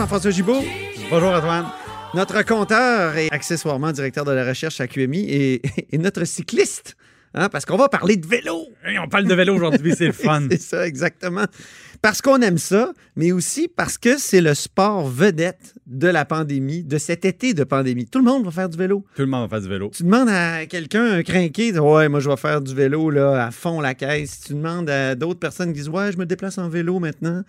Jean-François Gibault. Bonjour Antoine. Notre compteur et accessoirement directeur de la recherche à QMI et, et notre cycliste. Hein, parce qu'on va parler de vélo. On parle de vélo aujourd'hui, c'est le fun. c'est ça, exactement. Parce qu'on aime ça, mais aussi parce que c'est le sport vedette de la pandémie, de cet été de pandémie. Tout le monde va faire du vélo. Tout le monde va faire du vélo. Tu demandes à quelqu'un, un crinqué, ouais, moi je vais faire du vélo là, à fond la caisse. Tu demandes à d'autres personnes qui disent, ouais, je me déplace en vélo maintenant.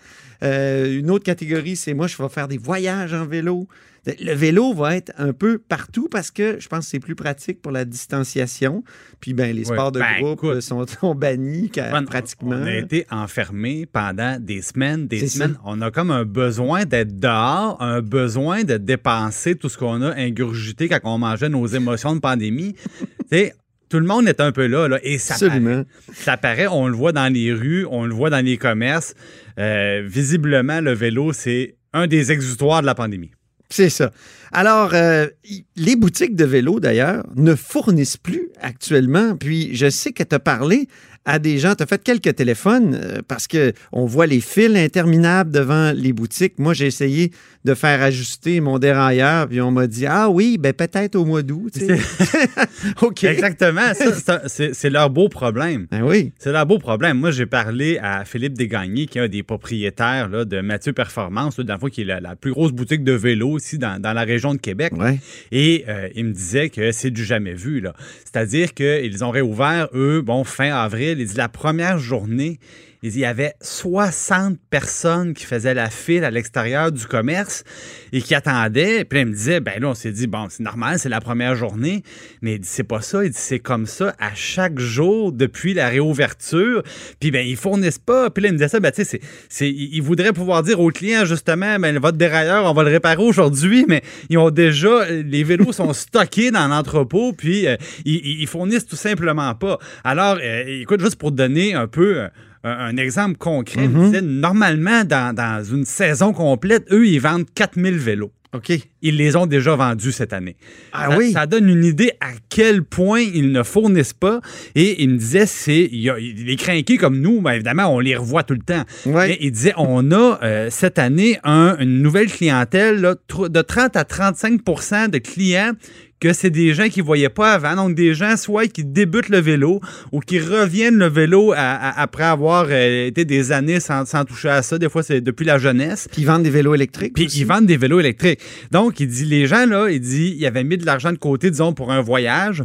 Euh, une autre catégorie, c'est moi, je vais faire des voyages en vélo. Le vélo va être un peu partout parce que je pense que c'est plus pratique pour la distanciation. Puis ben, les sports de ben, groupe écoute, sont, sont bannis pratiquement. On a été enfermés pendant des semaines, des semaines. ça. On a comme un besoin d'être dehors, un besoin de dépenser tout ce qu'on a ingurgité quand on mangeait nos émotions de pandémie. tout le monde est un peu là, là et ça Absolument. paraît. Ça paraît, on le voit dans les rues, on le voit dans les commerces. Euh, visiblement, le vélo, c'est un des exutoires de la pandémie. C'est ça. Alors, euh, les boutiques de vélo, d'ailleurs, ne fournissent plus actuellement. Puis, je sais que tu as parlé à des gens, tu as fait quelques téléphones euh, parce que on voit les fils interminables devant les boutiques. Moi, j'ai essayé de faire ajuster mon dérailleur, puis on m'a dit Ah oui, ben peut-être au mois d'août. OK. Exactement. C'est leur beau problème. Ben oui. C'est leur beau problème. Moi, j'ai parlé à Philippe Desgagnés, qui est un des propriétaires là, de Mathieu Performance, là, dans le fond, qui est la, la plus grosse boutique de vélo ici dans, dans la région de Québec. Ouais. Et euh, il me disait que c'est du jamais vu. C'est-à-dire qu'ils ont réouvert, eux, bon, fin avril. La première journée, il y avait 60 personnes qui faisaient la file à l'extérieur du commerce et qui attendaient. Puis là, il me disait, ben là, on s'est dit, bon, c'est normal, c'est la première journée. Mais il dit, c'est pas ça. Il dit, c'est comme ça à chaque jour depuis la réouverture. Puis ben, ils fournissent pas. Puis là, il me disait ça, ben, tu sais, c'est- ils voudraient pouvoir dire aux clients, justement, ben, votre dérailleur, on va le réparer aujourd'hui, mais ils ont déjà, les vélos sont stockés dans l'entrepôt, puis euh, ils, ils- fournissent tout simplement pas. Alors, euh, écoute, juste pour donner un peu euh, un, exemple concret, il me disait, normalement, dans, dans une saison complète, eux, ils vendent 4000 vélos. OK. Ils les ont déjà vendus cette année. Ah ça, oui? ça donne une idée à quel point ils ne fournissent pas. Et il me disait, c'est les crinqués comme nous, ben, évidemment, on les revoit tout le temps. Ouais. Mais il disait, on a euh, cette année un- une nouvelle clientèle là, de 30 à 35% de clients que c'est des gens qui ne voyaient pas avant. Donc, des gens soit qui débutent le vélo ou qui reviennent le vélo à- à- après avoir euh, été des années sans, sans toucher à ça. Des fois, c'est depuis la jeunesse. Puis ils vendent des vélos électriques. Puis aussi. ils vendent des vélos électriques. Donc, il dit, les gens, là, il dit, ils avaient mis de l'argent de côté, disons, pour un voyage.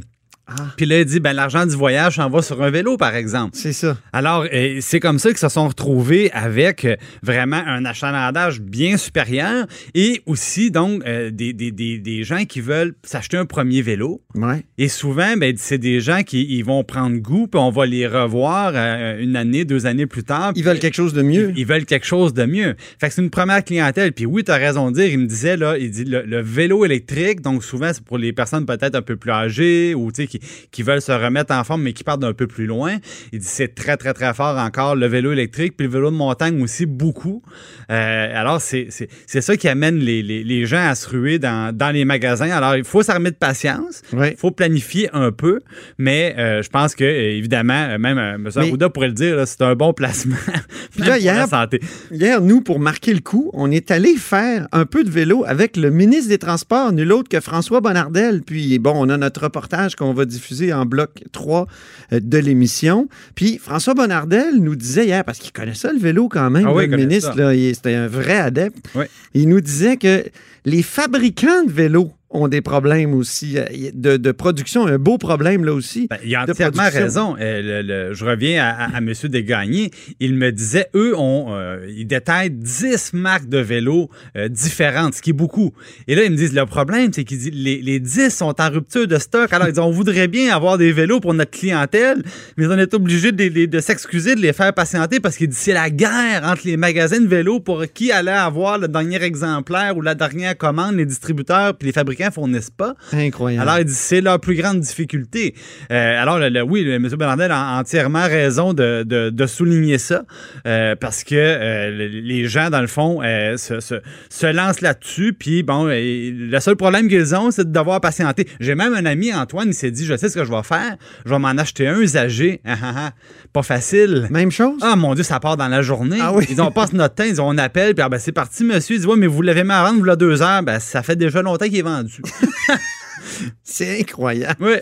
Ah. Puis là, il dit, ben, l'argent du voyage s'en va sur un vélo, par exemple. C'est ça. Alors, euh, c'est comme ça qu'ils se sont retrouvés avec euh, vraiment un achalandage bien supérieur et aussi, donc, euh, des, des- des- des gens qui veulent s'acheter un premier vélo. Ouais. Et souvent, ben, c'est des gens qui ils vont prendre goût, puis on va les revoir une année, deux années plus tard. Ils veulent quelque chose de mieux. Ils, ils veulent quelque chose de mieux. Fait que c'est une première clientèle. Puis oui, tu as raison de dire, il me disait, là, il dit le, le vélo électrique, donc souvent, c'est pour les personnes peut-être un peu plus âgées ou tu sais, qui, qui veulent se remettre en forme, mais qui partent d'un peu plus loin. Il dit c'est très, très, très fort encore, le vélo électrique, puis le vélo de montagne aussi, beaucoup. Euh, alors, c'est ça qui amène les, les- les gens à se ruer dans, dans les magasins. Alors, il faut s'armer de patience. Il faut planifier un peu, mais euh, je pense que, évidemment, euh, même M. Arruda pourrait le dire, c'est un bon placement. Puis là, pour la santé. Hier, nous, pour marquer le coup, on est allé faire un peu de vélo avec le ministre des Transports, nul autre que François Bonnardel. Puis, bon, on a notre reportage qu'on va diffuser en bloc 3 euh, de l'émission. Puis, François Bonnardel nous disait hier, parce qu'il connaît ça, le vélo quand même, Ah oui, le ministre, c'était un vrai adepte. Oui. Il nous disait que les fabricants de vélos ont des problèmes aussi euh, de, de production, un beau problème là aussi. Ben, il a de entièrement raison. Euh, le- le- je reviens à, à, à M. Desgagnés. Il me disait, eux, ont, euh, ils détaillent 10 marques de vélos euh, différentes, ce qui est beaucoup. Et là, ils me disent, le problème, c'est qu'ils disent, les, les 10 sont en rupture de stock. Alors, ils disent, on voudrait bien avoir des vélos pour notre clientèle, mais on est obligé de, les- de s'excuser, de les faire patienter parce qu'ils disent, c'est la guerre entre les magasins de vélos pour qui allait avoir le dernier exemplaire ou la dernière commande, les distributeurs puis les fabricants fournissent pas? Incroyable. Alors, il dit c'est leur plus grande difficulté. Euh, alors, le- le- oui, le- M. Bernardel a entièrement raison de, de- de souligner ça, euh, parce que euh, le- les gens, dans le fond, se, se- se lancent là-dessus, puis bon, le seul problème qu'ils ont, c'est de devoir patienter. J'ai même un ami, Antoine, il s'est dit, je sais ce que je vais faire, je vais m'en acheter un usagé. Ah, ah, ah. Pas facile. Même chose? Ah mon Dieu, ça part dans la journée. Ah oui. Ils ont passe notre temps, ils ont on appelle, puis ah, ben, c'est parti, monsieur. Ils disent Ouais, mais vous l'avez mis à vendre, vous l'avez deux heures. Ben, ça fait déjà longtemps qu'il est vendu. C'est incroyable. oui.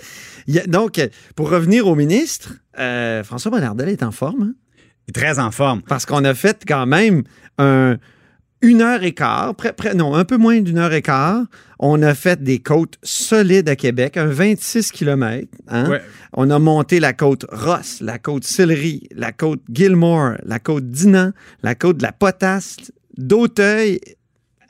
Il y a- donc, pour revenir au ministre, euh, François Bonnardel est en forme, hein? Il est très en forme. parce qu'on a fait quand même un, une heure et quart, près- près- non, un peu moins d'une heure et quart. On a fait des côtes solides à Québec, un 26 km. Ouais. On a monté la côte Ross, la côte Sillery, la côte Gilmore, la côte Dinan, la côte de la Potasse, d'Auteuil.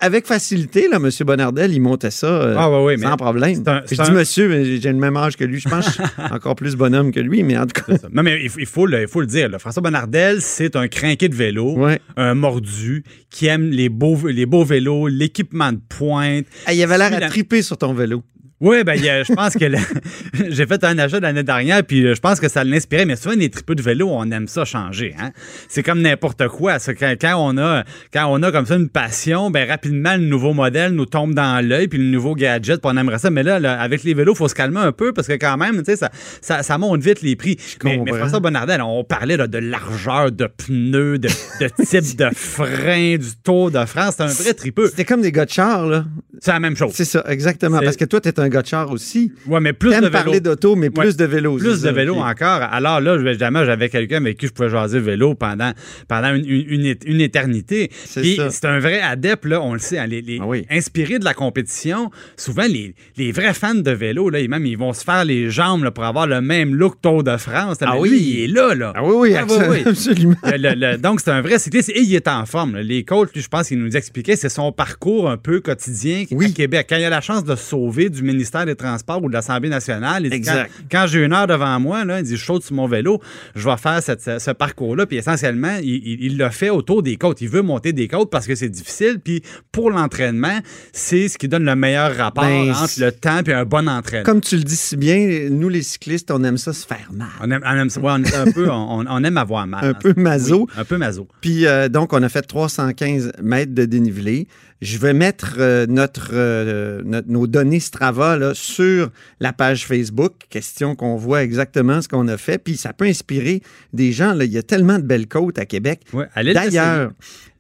Avec facilité, là, M. Bonnardel, il montait ça euh, Ah, ouais, ouais, mais sans problème. un- Je dis monsieur, j'ai le même âge que lui. Je pense que je suis encore plus bonhomme que lui, mais en tout cas. Non, mais il faut, il faut le, il faut le dire. là. François Bonnardel, c'est un crinqué de vélo, Ouais. un mordu, qui aime les beaux, les beaux vélos, l'équipement de pointe. Ah, il avait l'air à triper sur ton vélo. Oui, ben, je pense que j'ai fait un achat l'année dernière, puis euh, je pense que ça l'inspirait. Mais souvent, les tripeux de vélo, on aime ça changer. Hein? C'est comme n'importe quoi. Quand, quand on a, quand on a comme ça une passion, ben, rapidement, le nouveau modèle nous tombe dans l'œil, puis le nouveau gadget, puis on aimerait ça. Mais là, là, avec les vélos, il faut se calmer un peu, parce que quand même, tu sais, ça, ça, ça monte vite les prix. Mais. François Bonnardel, on parlait là, de largeur de pneus, de, de type de frein, du Tour de France. C'est un vrai tripeux. C'était comme des gars de char, là. C'est la même chose. C'est ça, exactement. Parce que toi, t'es un gars de char aussi. Ouais, mais plus de vélo. parler d'auto, mais plus Ouais. de vélo. Plus de vélo encore. Alors là, jamais j'avais quelqu'un avec qui je pouvais jaser vélo pendant, pendant une, une- une éternité. C'est Puis ça. c'est un vrai adepte, là, on le sait, hein, les, les- Ah oui. inspirés de la compétition. Souvent, les, les vrais fans de vélo, là, ils- même, ils vont se faire les jambes là, pour avoir le même look Tour de France. Ah Mais oui. lui, il est là, là. Ah oui, oui, Ah, oui, oui. absolument. Le- le- le- donc, c'est un vrai cycliste et il est en forme. là. Les coachs, je pense qu'il nous expliquait, c'est son parcours un peu quotidien Oui. à Québec. Quand il a la chance de sauver du ministère des Transports ou de l'Assemblée nationale, il dit, Exact. Quand, quand j'ai une heure devant moi, là, il dit, je saute sur mon vélo, je vais faire cette- ce, ce parcours-là. Puis essentiellement, il, il- il le fait autour des côtes. Il veut monter des côtes parce que c'est difficile. Puis pour l'entraînement, c'est ce qui donne le meilleur rapport Ben, entre le temps et un bon entraînement. Comme tu le dis si bien, nous, les cyclistes, on aime ça se faire mal. On aime, on aime ça. Ouais, on est un peu, on, on aime avoir mal. Un peu maso. Oui, un peu maso. Puis euh, donc, on a fait 315 mètres de dénivelé. Je vais mettre euh, notre, euh, notre- nos données Strava là, sur la page Facebook, question qu'on voit exactement ce qu'on a fait. Puis ça peut inspirer des gens. Là. Il y a tellement de belles côtes à Québec. Ouais, D'ailleurs,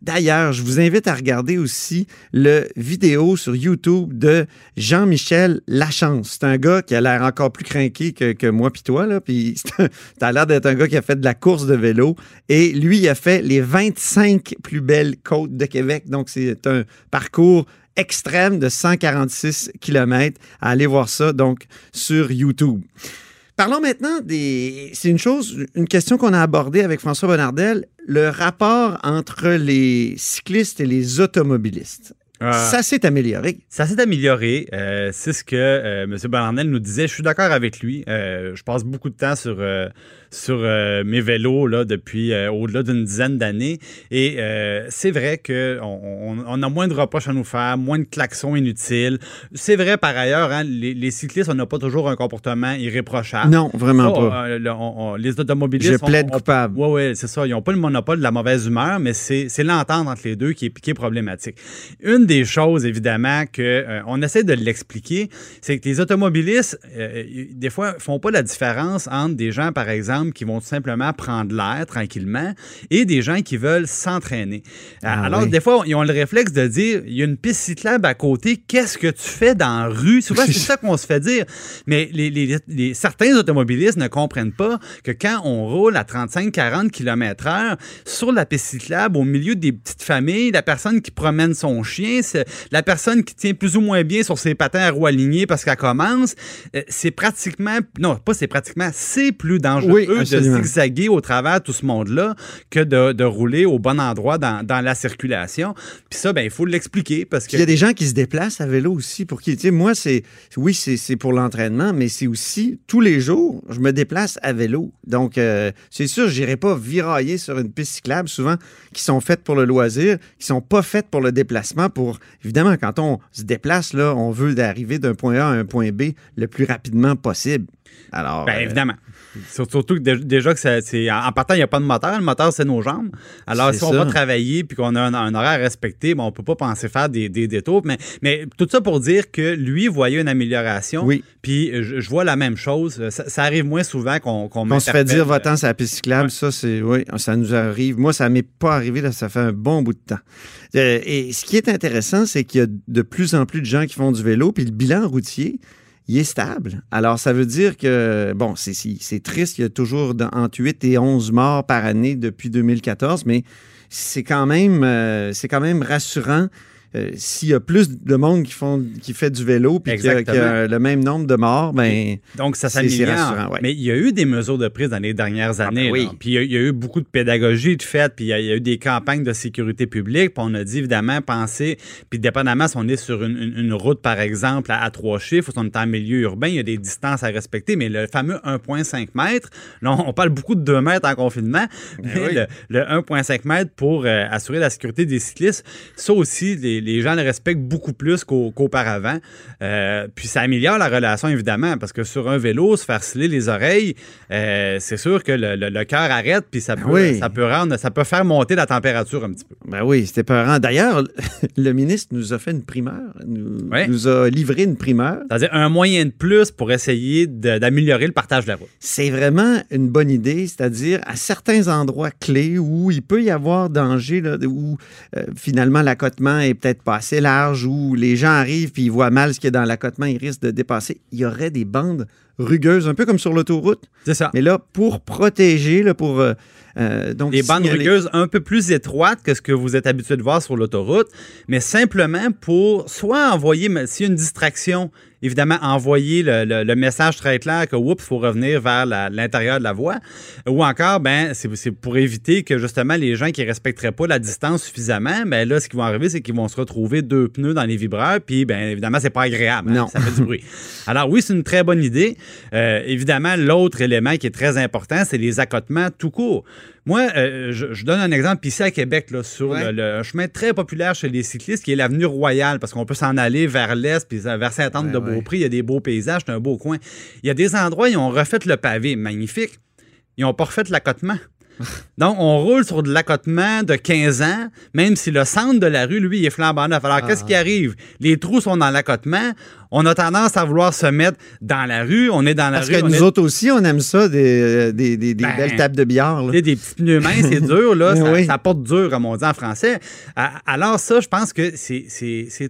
d'ailleurs, je vous invite à regarder aussi le vidéo sur YouTube de Jean-Michel Lachance. C'est un gars qui a l'air encore plus craqué que, que moi puis toi. Là. Puis t'as l'air d'être un gars qui a fait de la course de vélo. Et lui, il a fait les 25 plus belles côtes de Québec. Donc, c'est un parcours extrême de 146 km. Allez voir ça, donc, sur YouTube. Parlons maintenant des. C'est une chose, une question qu'on a abordée avec François Bonnardel, le rapport entre les cyclistes et les automobilistes. Ah. Ça s'est amélioré. Ça s'est amélioré. Euh, c'est ce que euh, M. Bernardel nous disait. Je suis d'accord avec lui. Euh, je passe beaucoup de temps sur, sur euh, mes vélos là, depuis euh, au-delà d'une dizaine d'années. Et euh, c'est vrai qu'on on, on a moins de reproches à nous faire, moins de klaxons inutiles. C'est vrai par ailleurs, hein, les, les cyclistes, on n'a pas toujours un comportement irréprochable. Non, vraiment Ça, pas. le- on- on- les automobilistes. Je plaide coupable. oui, oui, c'est ça. Ils n'ont pas le monopole de la mauvaise humeur, mais c'est l'entente entre les deux qui est, qui est problématique. Une des choses, évidemment, que euh, on essaie de l'expliquer, c'est que les automobilistes, des fois, font pas la différence entre des gens, par exemple, qui vont tout simplement prendre l'air tranquillement et des gens qui veulent s'entraîner. Ah Alors, oui. des fois, ils ont le réflexe de dire, il y a une piste cyclable à côté, qu'est-ce que tu fais dans la rue? Souvent, c'est ça qu'on se fait dire. Mais les, les- les- certains automobilistes ne comprennent pas que quand on roule à 35-40 km/h sur la piste cyclable, au milieu des petites familles, la personne qui promène son chien, la personne qui tient plus ou moins bien sur ses patins à roues alignées parce qu'elle commence, euh, c'est pratiquement, non, pas c'est pratiquement, c'est plus dangereux Oui, de absolument. zigzaguer au travers de tout ce monde-là que de, de rouler au bon endroit dans, dans la circulation. Puis ça, ben, il faut l'expliquer parce que. Il y a des gens qui se déplacent à vélo aussi pour qui, tu sais, moi, c'est, oui, c'est, pour l'entraînement, mais c'est aussi tous les jours, je me déplace à vélo. Donc, euh, c'est sûr, je n'irai pas virailler sur une piste cyclable, souvent, qui sont faites pour le loisir, qui sont pas faites pour le déplacement. Pour, évidemment, quand on se déplace, là, on veut d'arriver d'un point A à un point B le plus rapidement possible. Alors, Ben, euh, évidemment. Surtout que dé- déjà que c'est en partant, il n'y a pas de moteur. Le moteur, c'est nos jambes. Alors, si on ça. va travailler puis qu'on a un, un horaire à respecter, ben, on ne peut pas penser faire des, des détours. Mais, mais tout ça pour dire que lui voyait une amélioration. Oui. Puis euh, je, je vois la même chose. Ça, ça arrive moins souvent qu'on qu'on On se fait dire va-t'en sur la piste cyclable, Ouais. ça, c'est. Oui, ça nous arrive. Moi, ça m'est pas arrivé, là, ça fait un bon bout de temps. Euh, et ce qui est intéressant, c'est qu'il y a de plus en plus de gens qui font du vélo, puis le bilan routier, il est stable. Alors, ça veut dire que, bon, c'est triste, il y a toujours entre 8 et 11 morts par année depuis 2014, mais c'est quand même, euh, c'est quand même rassurant. Euh, S'il y a plus de monde qui, font, qui fait du vélo puis qu'il y a- y le même nombre de morts, ben Donc, ça s'améliore. ouais. Mais il y a eu des mesures de prise dans les dernières ben années. oui. Puis il y, a, il y a eu beaucoup de pédagogie de fait, puis il y, a, il y a eu des campagnes de sécurité publique. Puis on a dit, évidemment, penser, puis dépendamment si on est sur une, une- une route, par exemple, à, à trois chiffres, ou si on est en milieu urbain, il y a des distances à respecter. Mais le fameux 1,5 mètres, là, on, on parle beaucoup de 2 mètres en confinement, mais oui. le, le 1,5 mètres pour euh, assurer la sécurité des cyclistes, ça aussi, les, les gens le respectent beaucoup plus qu'au- qu'auparavant. Euh, puis ça améliore la relation, évidemment, parce que sur un vélo, se faire sciller les oreilles, euh, c'est sûr que le, le- le cœur arrête, puis ça peut, oui. ça, peut rendre, ça peut faire monter la température un petit peu. Ben oui, c'était peurant. D'ailleurs, le ministre nous a fait une primeur, nous, a livré une primeur. C'est-à-dire un moyen de plus pour essayer d'améliorer le partage de la route. C'est vraiment une bonne idée, c'est-à-dire à certains endroits clés où il peut y avoir danger, là, où euh, finalement l'accotement est peut-être pas assez large, où les gens arrivent puis ils voient mal ce qu'il y a dans l'accotement, ils risquent de dépasser. Il y aurait des bandes rugueuses, un peu comme sur l'autoroute, C'est ça. mais là, pour protéger, là, pour... euh, euh, donc Des bandes rugueuses un peu plus étroites que ce que vous êtes habitué de voir sur l'autoroute, mais simplement pour soit envoyer, s'il y a une distraction, évidemment, envoyer le, le- le message très clair que, oups, il faut revenir vers l'intérieur de la voie, ou encore, ben, c'est c'est pour éviter que, justement, les gens qui ne respecteraient pas la distance suffisamment, ben là, ce qui va arriver, c'est qu'ils vont se retrouver deux pneus dans les vibreurs, puis, ben, évidemment, c'est pas agréable. hein, Non. ça fait du bruit. Alors oui, c'est une très bonne idée. Euh, évidemment, l'autre élément qui est très important, c'est les accotements tout court. Moi, euh, je, je donne un exemple ici à Québec, là, sur Ouais. le, le chemin très populaire chez les cyclistes, qui est l'avenue Royale, parce qu'on peut s'en aller vers l'est, puis vers Saint-Anne-de-Beaupré. Il y a des beaux paysages, c'est un beau coin. Il y a des endroits, ils ont refait le pavé, magnifique. Ils n'ont pas refait l'accotement. Donc, on roule sur de l'accotement de 15 ans, même si le centre de la rue, lui, il est flambant neuf. Alors, qu'est-ce qui arrive? Les trous sont dans l'accotement. On a tendance à vouloir se mettre dans la rue. On est dans la Parce rue. que on nous est- autres aussi, on aime ça, des, des, des- des Ben, belles tables de billard. là. Des petits pneus minces, c'est dur, là. Ça, oui. ça porte dur, comme on dit en français. Alors, ça, je pense que c'est-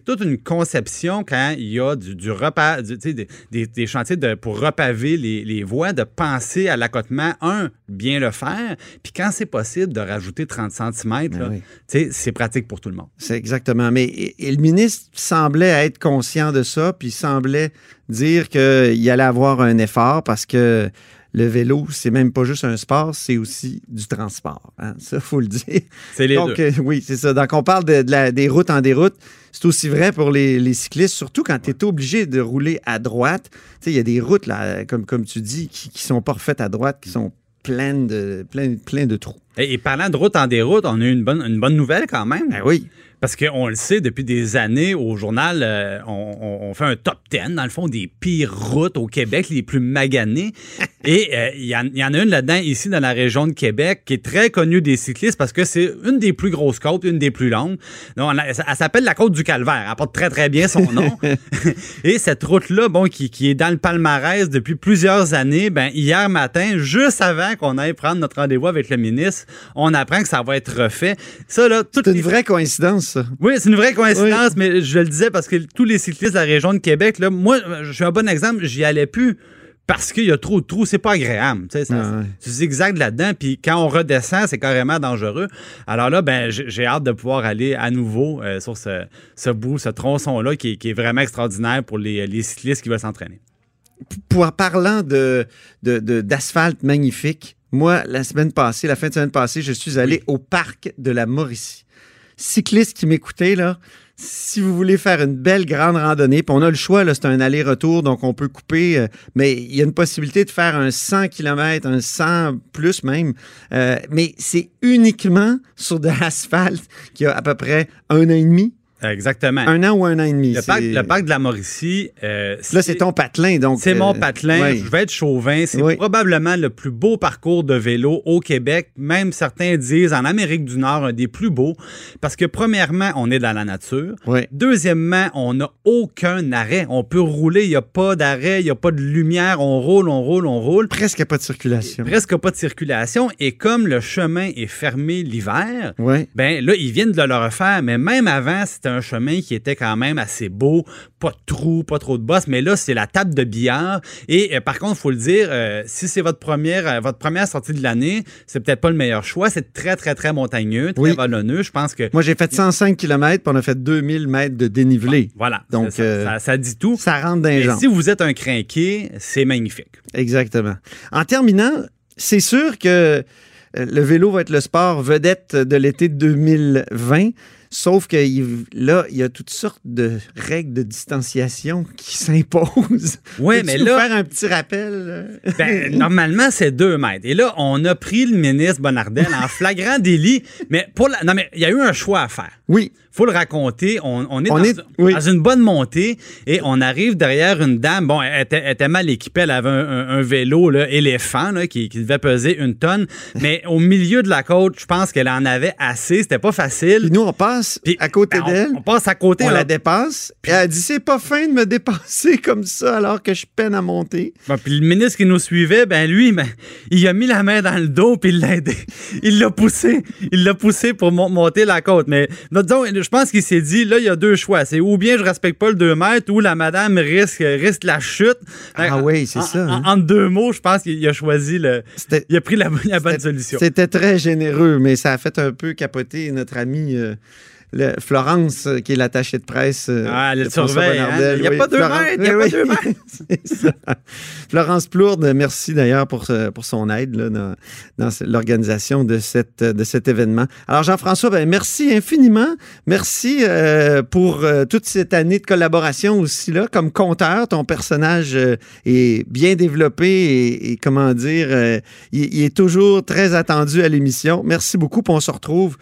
toute une conception quand il y a du, du repa- du- tu sais, des, des- chantiers de, pour repaver les, les voies, de penser à l'accotement, un, bien le faire, puis quand c'est possible, de rajouter 30 cm, oui. c'est pratique pour tout le monde. C'est exactement. Mais et, et le ministre semblait être conscient de ça, puis semblait dire qu'il allait avoir un effort parce que le vélo, c'est même pas juste un sport, c'est aussi du transport. hein. Ça, faut le dire. C'est les Donc, deux. euh, oui, c'est ça. Donc, on parle de, de la- des routes en déroute. C'est aussi vrai pour les, les cyclistes, surtout quand tu es obligé de rouler à droite. Tu sais, il y a des routes, là, comme, comme tu dis, qui, qui sont pas refaites à droite, qui sont pleines de, pleines, pleines de trous. Et, et parlant de route en déroute, on a eu une bonne, une bonne nouvelle quand même. Ben oui. Parce qu'on le sait, depuis des années, au journal, euh, on, fait un top 10, dans le fond, des pires routes au Québec, les plus maganées. Et euh, il y, en- il y en a une là-dedans, ici, dans la région de Québec, qui est très connue des cyclistes parce que c'est une des plus grosses côtes, une des plus longues. Donc, elle, elle s'appelle la côte du Calvaire. Elle porte très, très bien son nom. Et cette route-là, bon, qui, qui est dans le palmarès depuis plusieurs années, ben, hier matin, juste avant qu'on aille prendre notre rendez-vous avec le ministre, on apprend que ça va être refait. Ça, là, C'est une les vraie coïncidence, ça. oui, c'est une vraie coïncidence, mais je le disais parce que tous les cyclistes de la région de Québec, là, moi, je suis un bon exemple, j'y allais plus parce qu'il y a trop de trous, c'est pas agréable. Tu sais, ça- ouais. Tu zigzags là-dedans, puis quand on redescend, c'est carrément dangereux. Alors là, ben, j'ai hâte de pouvoir aller à nouveau euh, sur ce, ce bout, ce tronçon-là, qui, est- qui est vraiment extraordinaire pour les, les cyclistes qui veulent s'entraîner. pour parlant de- d'asphalte magnifique, moi, la semaine passée, la fin de semaine passée, je suis allé au parc de la Mauricie. Cyclistes qui m'écoutaient, là, si vous voulez faire une belle grande randonnée, puis on a le choix, c'est un aller-retour, donc on peut couper, euh, mais il y a une possibilité de faire un 100 km, un 100 plus même, euh, mais c'est uniquement sur de l'asphalte qui a à peu près un an et demi, Exactement. un an ou un an et demi. le, parc, C'est- le parc de la Mauricie, euh, Là, c'est ton patelin, donc. C'est mon euh, patelin. ouais. Je vais être chauvin. C'est Oui. probablement le plus beau parcours de vélo au Québec. Même certains disent en Amérique du Nord, un des plus beaux. Parce que, premièrement, on est dans la nature. Ouais. Deuxièmement, on n'a aucun arrêt. On peut rouler. Il n'y a pas d'arrêt. Il n'y a pas de lumière. On roule, on roule, on roule. Presque pas de circulation. Presque pas de circulation. Et comme le chemin est fermé l'hiver, ben là, ils viennent de le refaire, mais même avant, c'était un chemin qui était quand même assez beau, pas de trous, pas trop de bosses, mais là, c'est la table de billard. Et euh, par contre, il faut le dire, euh, si c'est votre première, euh, votre première sortie de l'année, c'est peut-être pas le meilleur choix. C'est très, très, très montagneux, très Oui. vallonneux. Je pense que. Moi, j'ai fait 105 km, puis on a fait 2000 mètres de dénivelé. Voilà. Donc, ça, ça- ça dit tout. Ça rentre Et jambes. si vous êtes un crinqué, c'est magnifique. Exactement. En terminant, c'est sûr que le vélo va être le sport vedette de l'été 2020. Sauf que là, il y a toutes sortes de règles de distanciation qui s'imposent. Peux-tu mais là- faire un petit rappel. Ben, normalement, c'est deux mètres. Et là, on a pris le ministre Bonardel en flagrant délit. Mais pour la... Non, mais il y a eu un choix à faire. Oui, faut le raconter. On, on est, On dans, est- oui. dans une bonne montée et on arrive derrière une dame. Bon, elle était, elle était mal équipée. Elle avait un, un- un vélo là, éléphant là, qui, qui devait peser une tonne. Mais au milieu de la côte, je pense qu'elle en avait assez. C'était pas facile. puis nous, on passe Puis, à côté ben, d'elle. On, passe à côté. On là. la dépasse. Et elle dit c'est pas fin de me dépasser comme ça alors que je peine à monter. Bon, puis le ministre qui nous suivait, ben lui, ben, il a mis la main dans le dos puis il l'a aidé. Il l'a poussé. Il l'a poussé pour mon- monter la côte. Mais disons, je pense qu'il s'est dit, là, il y a deux choix. C'est ou bien je respecte pas le 2 mètres ou la madame risque, risque la chute. Ah oui, c'est En- ça, en- hein. En, deux mots, je pense qu'il a choisi le. C'était Il a pris la, la bonne solution. C'était très généreux, mais ça a fait un peu capoter notre amie euh, le- Florence, euh, qui est l'attachée de presse. euh, Ah, elle le surveille, hein? Il y a Oui, pas deux Florence- mètres, il y a oui, pas deux mètres. Florence Plourde, merci d'ailleurs pour, pour son aide là, dans, l'organisation de, cette, de cet événement. Alors, Jean-Françoois, ben, merci infiniment. Merci euh, pour euh, toute cette année de collaboration aussi là. Comme conteur, ton personnage euh, est bien développé et, et comment dire, il, il est toujours très attendu à l'émission. Merci beaucoup, on se retrouve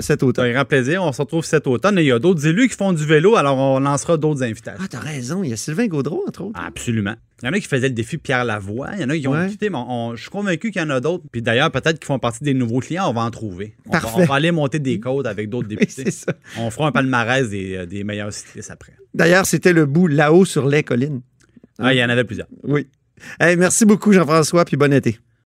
cet automne. un grand plaisir. On se retrouve cet automne. Et il y a d'autres élus qui font du vélo, alors on lancera d'autres invitations. Ah, t'as raison, il y a Sylvain Gaudreau, entre autres. Absolument. Il y en a qui faisaient le défi Pierre Lavoie. Il y en a qui ont Ouais. quitté, mais on- je suis convaincu qu'il y en a d'autres. Puis d'ailleurs, peut-être qu'ils font partie des nouveaux clients. On va en trouver. On, va, on va aller monter des côtes avec d'autres députés. ça. on fera un palmarès des, euh, des meilleurs cyclistes après. D'ailleurs, c'était le bout là-haut sur les collines. Ah, il y en avait plusieurs. Oui. Hey, merci beaucoup, Jean-François, puis bon été.